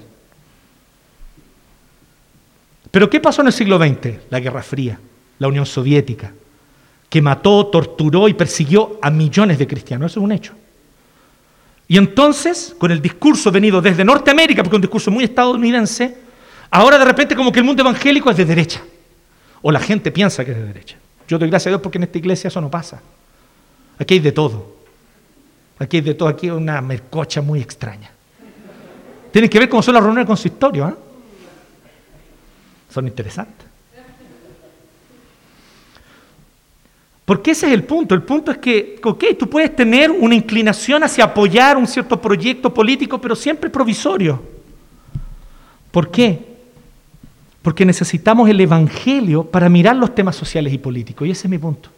Pero ¿qué pasó en el siglo XX? La Guerra Fría, la Unión Soviética, que mató, torturó y persiguió a millones de cristianos. Eso es un hecho. Y entonces, con el discurso venido desde Norteamérica, porque es un discurso muy estadounidense, ahora de repente como que el mundo evangélico es de derecha. O la gente piensa que es de derecha. Yo doy gracias a Dios porque en esta iglesia eso no pasa. Aquí hay de todo. Aquí hay de todo. Aquí hay una mercocha muy extraña. Tienen que ver cómo son las reuniones con su historia. ¿eh? Son interesantes. Porque ese es el punto. El punto es que, ok, tú puedes tener una inclinación hacia apoyar un cierto proyecto político, pero siempre provisorio. ¿Por qué? Porque necesitamos el Evangelio para mirar los temas sociales y políticos. Y ese es mi punto.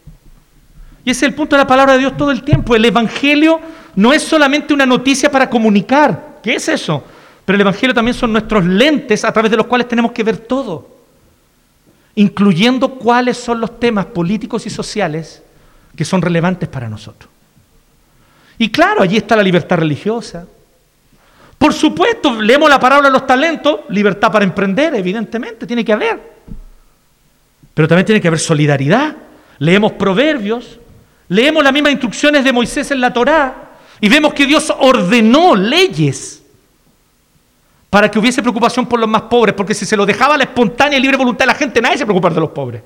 Y ese es el punto de la palabra de Dios todo el tiempo. El Evangelio no es solamente una noticia para comunicar. ¿Qué es eso? Pero el Evangelio también son nuestros lentes a través de los cuales tenemos que ver todo incluyendo cuáles son los temas políticos y sociales que son relevantes para nosotros. Y claro, allí está la libertad religiosa. Por supuesto, leemos la palabra de los talentos, libertad para emprender, evidentemente, tiene que haber. Pero también tiene que haber solidaridad. Leemos proverbios, leemos las mismas instrucciones de Moisés en la Torá y vemos que Dios ordenó leyes para que hubiese preocupación por los más pobres, porque si se lo dejaba la espontánea y libre voluntad de la gente, nadie se preocupaba de los pobres.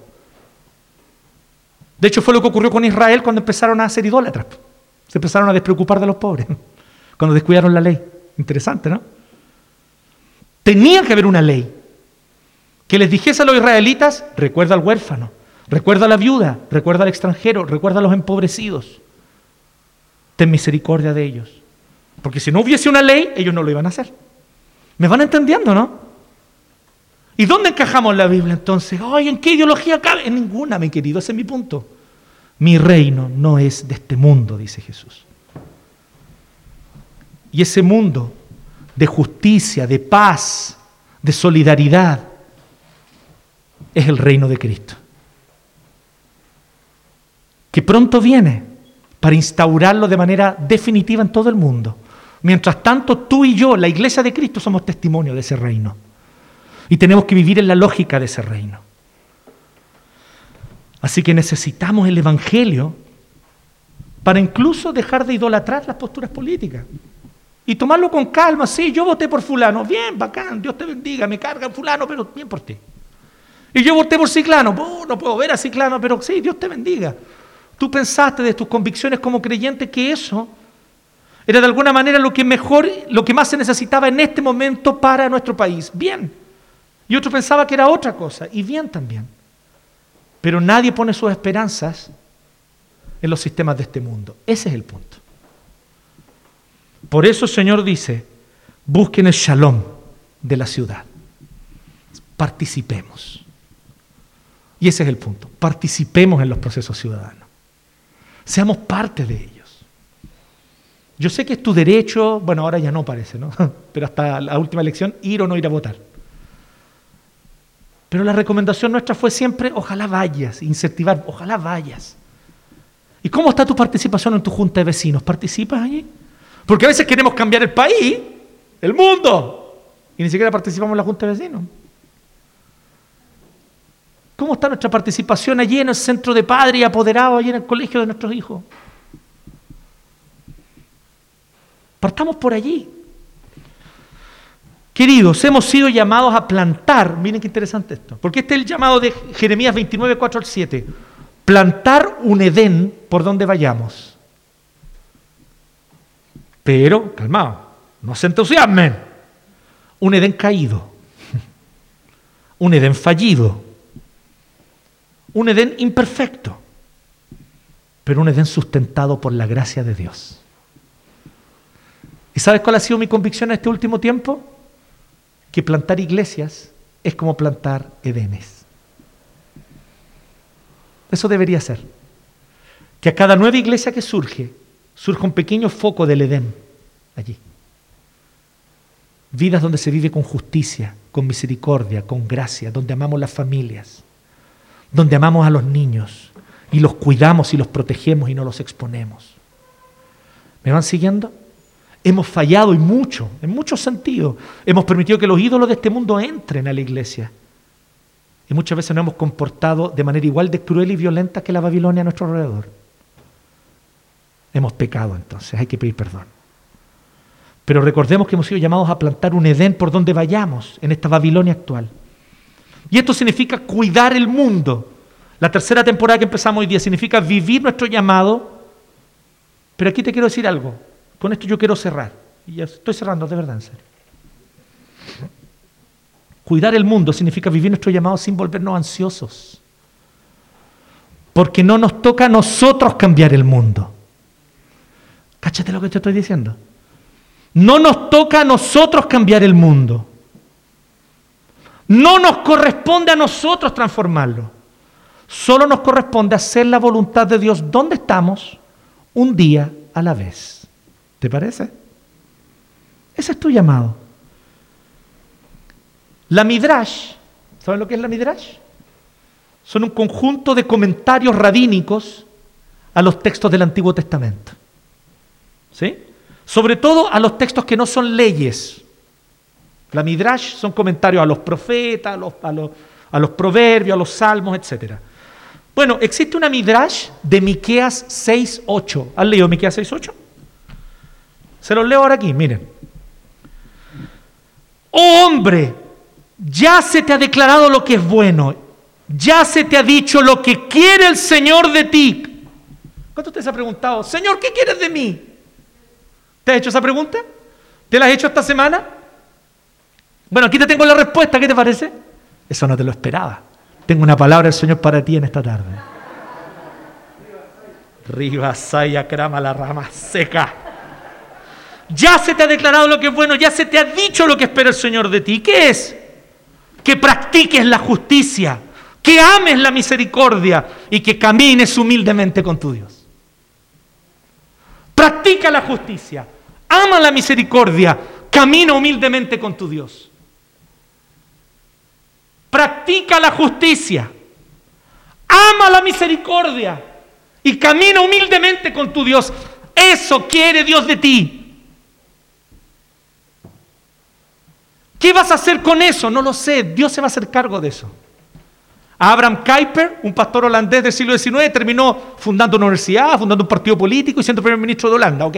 De hecho, fue lo que ocurrió con Israel cuando empezaron a ser idólatras. Se empezaron a despreocupar de los pobres, cuando descuidaron la ley. Interesante, ¿no? Tenía que haber una ley que les dijese a los israelitas, recuerda al huérfano, recuerda a la viuda, recuerda al extranjero, recuerda a los empobrecidos. Ten misericordia de ellos. Porque si no hubiese una ley, ellos no lo iban a hacer. ¿Me van entendiendo, no? ¿Y dónde encajamos la Biblia entonces? Ay, ¿en qué ideología cabe? En ninguna, mi querido, ese es mi punto. Mi reino no es de este mundo, dice Jesús. Y ese mundo de justicia, de paz, de solidaridad, es el reino de Cristo. Que pronto viene para instaurarlo de manera definitiva en todo el mundo. Mientras tanto, tú y yo, la iglesia de Cristo, somos testimonio de ese reino. Y tenemos que vivir en la lógica de ese reino. Así que necesitamos el Evangelio para incluso dejar de idolatrar las posturas políticas. Y tomarlo con calma. Sí, yo voté por fulano. Bien, bacán, Dios te bendiga, me carga fulano, pero bien por ti. Y yo voté por ciclano. No puedo ver a ciclano, pero sí, Dios te bendiga. Tú pensaste de tus convicciones como creyente que eso era de alguna manera lo que mejor, lo que más se necesitaba en este momento para nuestro país. Bien. Y otro pensaba que era otra cosa. Y bien también. Pero nadie pone sus esperanzas en los sistemas de este mundo. Ese es el punto. Por eso el Señor dice, busquen el shalom de la ciudad. Participemos. Y ese es el punto. Participemos en los procesos ciudadanos. Seamos parte de ellos. Yo sé que es tu derecho, bueno, ahora ya no parece, ¿no? Pero hasta la última elección, ir o no ir a votar. Pero la recomendación nuestra fue siempre, ojalá vayas, incentivar, ojalá vayas. ¿Y cómo está tu participación en tu junta de vecinos? ¿Participas allí? Porque a veces queremos cambiar el país, el mundo, y ni siquiera participamos en la junta de vecinos. ¿Cómo está nuestra participación allí en el centro de padre y apoderado, allí en el colegio de nuestros hijos? Partamos por allí. Queridos, hemos sido llamados a plantar, miren qué interesante esto, porque este es el llamado de Jeremías 29, 4 al 7, plantar un Edén por donde vayamos. Pero, calmado, no se entusiasmen, un Edén caído, un Edén fallido, un Edén imperfecto, pero un Edén sustentado por la gracia de Dios. ¿Y sabes cuál ha sido mi convicción en este último tiempo? Que plantar iglesias es como plantar edenes. Eso debería ser. Que a cada nueva iglesia que surge, surja un pequeño foco del Edén allí. Vidas donde se vive con justicia, con misericordia, con gracia, donde amamos las familias, donde amamos a los niños y los cuidamos y los protegemos y no los exponemos. ¿Me van siguiendo? Hemos fallado y mucho, en muchos sentidos. Hemos permitido que los ídolos de este mundo entren a la iglesia. Y muchas veces nos hemos comportado de manera igual de cruel y violenta que la Babilonia a nuestro alrededor. Hemos pecado entonces, hay que pedir perdón. Pero recordemos que hemos sido llamados a plantar un Edén por donde vayamos en esta Babilonia actual. Y esto significa cuidar el mundo. La tercera temporada que empezamos hoy día significa vivir nuestro llamado. Pero aquí te quiero decir algo. Con esto yo quiero cerrar. Y ya estoy cerrando, de verdad, en serio. Cuidar el mundo significa vivir nuestro llamado sin volvernos ansiosos. Porque no nos toca a nosotros cambiar el mundo. Cáchate lo que te estoy diciendo. No nos toca a nosotros cambiar el mundo. No nos corresponde a nosotros transformarlo. Solo nos corresponde hacer la voluntad de Dios donde estamos, un día a la vez. ¿Te parece? Ese es tu llamado. La Midrash, ¿saben lo que es la Midrash? Son un conjunto de comentarios rabínicos a los textos del Antiguo Testamento. ¿Sí? Sobre todo a los textos que no son leyes. La Midrash son comentarios a los profetas, a los, a los, proverbios, a los salmos, etc. Bueno, existe una Midrash de Miqueas 6.8. ¿Has leído Miqueas 6.8? Se los leo ahora aquí, miren. Oh hombre, ya se te ha declarado lo que es bueno, ya se te ha dicho lo que quiere el Señor de ti. ¿Cuánto usted se ha preguntado, Señor, ¿qué quieres de mí? ¿Te has hecho esa pregunta? ¿Te la has hecho esta semana? Bueno, aquí te tengo la respuesta, ¿qué te parece? Eso no te lo esperaba. Tengo una palabra del Señor para ti en esta tarde. Ribasaya crama la rama seca. Ya se te ha declarado lo que es bueno, ya se te ha dicho lo que espera el Señor de ti. ¿Qué es? Que practiques la justicia, que ames la misericordia y que camines humildemente con tu Dios. Practica la justicia, ama la misericordia, camina humildemente con tu Dios. Practica la justicia, ama la misericordia y camina humildemente con tu Dios. Eso quiere Dios de ti. ¿Qué vas a hacer con eso? No lo sé. Dios se va a hacer cargo de eso. Abraham Kuyper, un pastor holandés del siglo XIX, terminó fundando una universidad, fundando un partido político y siendo primer ministro de Holanda. Ok.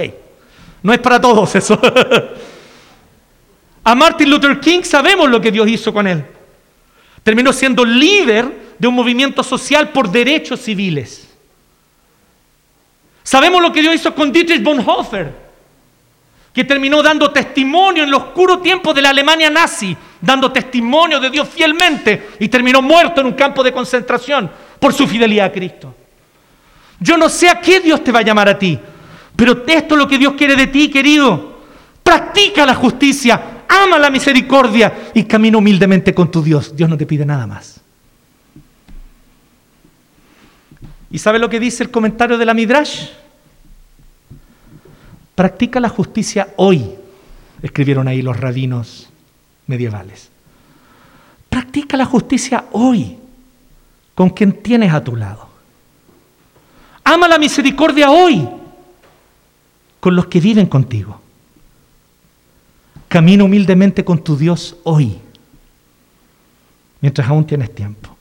No es para todos eso. a Martin Luther King sabemos lo que Dios hizo con él. Terminó siendo líder de un movimiento social por derechos civiles. Sabemos lo que Dios hizo con Dietrich Bonhoeffer que terminó dando testimonio en los oscuros tiempos de la Alemania nazi, dando testimonio de Dios fielmente y terminó muerto en un campo de concentración por su fidelidad a Cristo. Yo no sé a qué Dios te va a llamar a ti, pero esto es lo que Dios quiere de ti, querido. Practica la justicia, ama la misericordia y camina humildemente con tu Dios. Dios no te pide nada más. ¿Y sabe lo que dice el comentario de la Midrash? Practica la justicia hoy, escribieron ahí los rabinos medievales. Practica la justicia hoy con quien tienes a tu lado. Ama la misericordia hoy con los que viven contigo. Camina humildemente con tu Dios hoy, mientras aún tienes tiempo.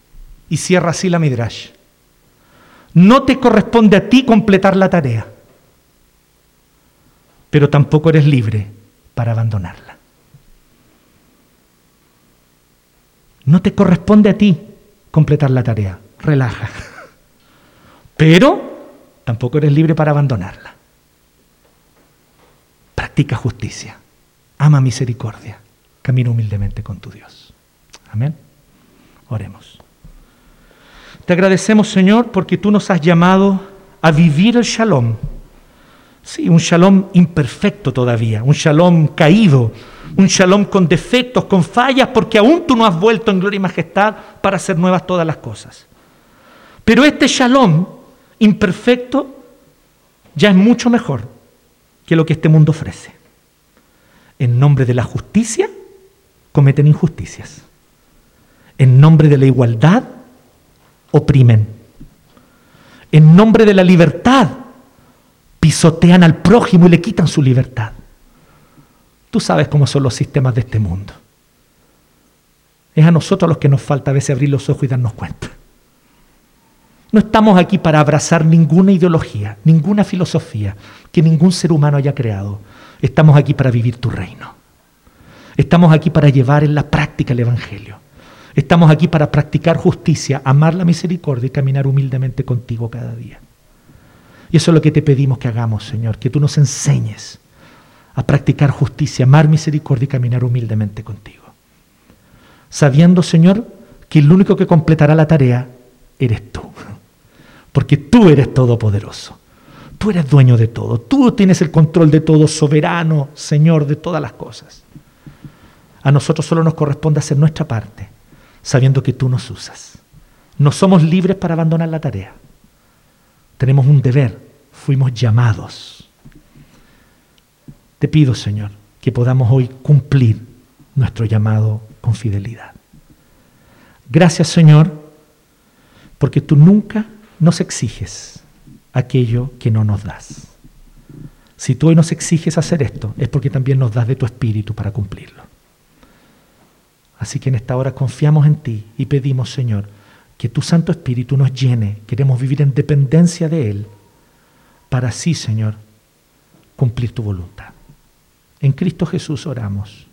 Y cierra así la midrash. No te corresponde a ti completar la tarea pero tampoco eres libre para abandonarla. No te corresponde a ti completar la tarea, relaja. Pero tampoco eres libre para abandonarla. Practica justicia, ama misericordia, camina humildemente con tu Dios. Amén. Oremos. Te agradecemos, Señor, porque tú nos has llamado a vivir el shalom Sí, un shalom imperfecto todavía, un shalom caído, un shalom con defectos, con fallas, porque aún tú no has vuelto en gloria y majestad para hacer nuevas todas las cosas. Pero este shalom imperfecto ya es mucho mejor que lo que este mundo ofrece. En nombre de la justicia cometen injusticias. En nombre de la igualdad oprimen. En nombre de la libertad pisotean al prójimo y le quitan su libertad. Tú sabes cómo son los sistemas de este mundo. Es a nosotros los que nos falta a veces abrir los ojos y darnos cuenta. No estamos aquí para abrazar ninguna ideología, ninguna filosofía que ningún ser humano haya creado. Estamos aquí para vivir tu reino. Estamos aquí para llevar en la práctica el Evangelio. Estamos aquí para practicar justicia, amar la misericordia y caminar humildemente contigo cada día. Y eso es lo que te pedimos que hagamos, Señor, que tú nos enseñes a practicar justicia, amar misericordia y caminar humildemente contigo. Sabiendo, Señor, que el único que completará la tarea eres tú. porque tú eres todopoderoso. Tú eres dueño de todo, tú tienes el control de todo, soberano, Señor de todas las cosas. A nosotros solo nos corresponde hacer nuestra parte, sabiendo que tú nos usas. No somos libres para abandonar la tarea. Tenemos un deber, fuimos llamados. Te pido, Señor, que podamos hoy cumplir nuestro llamado con fidelidad. Gracias, Señor, porque tú nunca nos exiges aquello que no nos das. Si tú hoy nos exiges hacer esto, es porque también nos das de tu espíritu para cumplirlo. Así que en esta hora confiamos en ti y pedimos, Señor, que tu Santo Espíritu nos llene. Queremos vivir en dependencia de Él para así, Señor, cumplir tu voluntad. En Cristo Jesús oramos.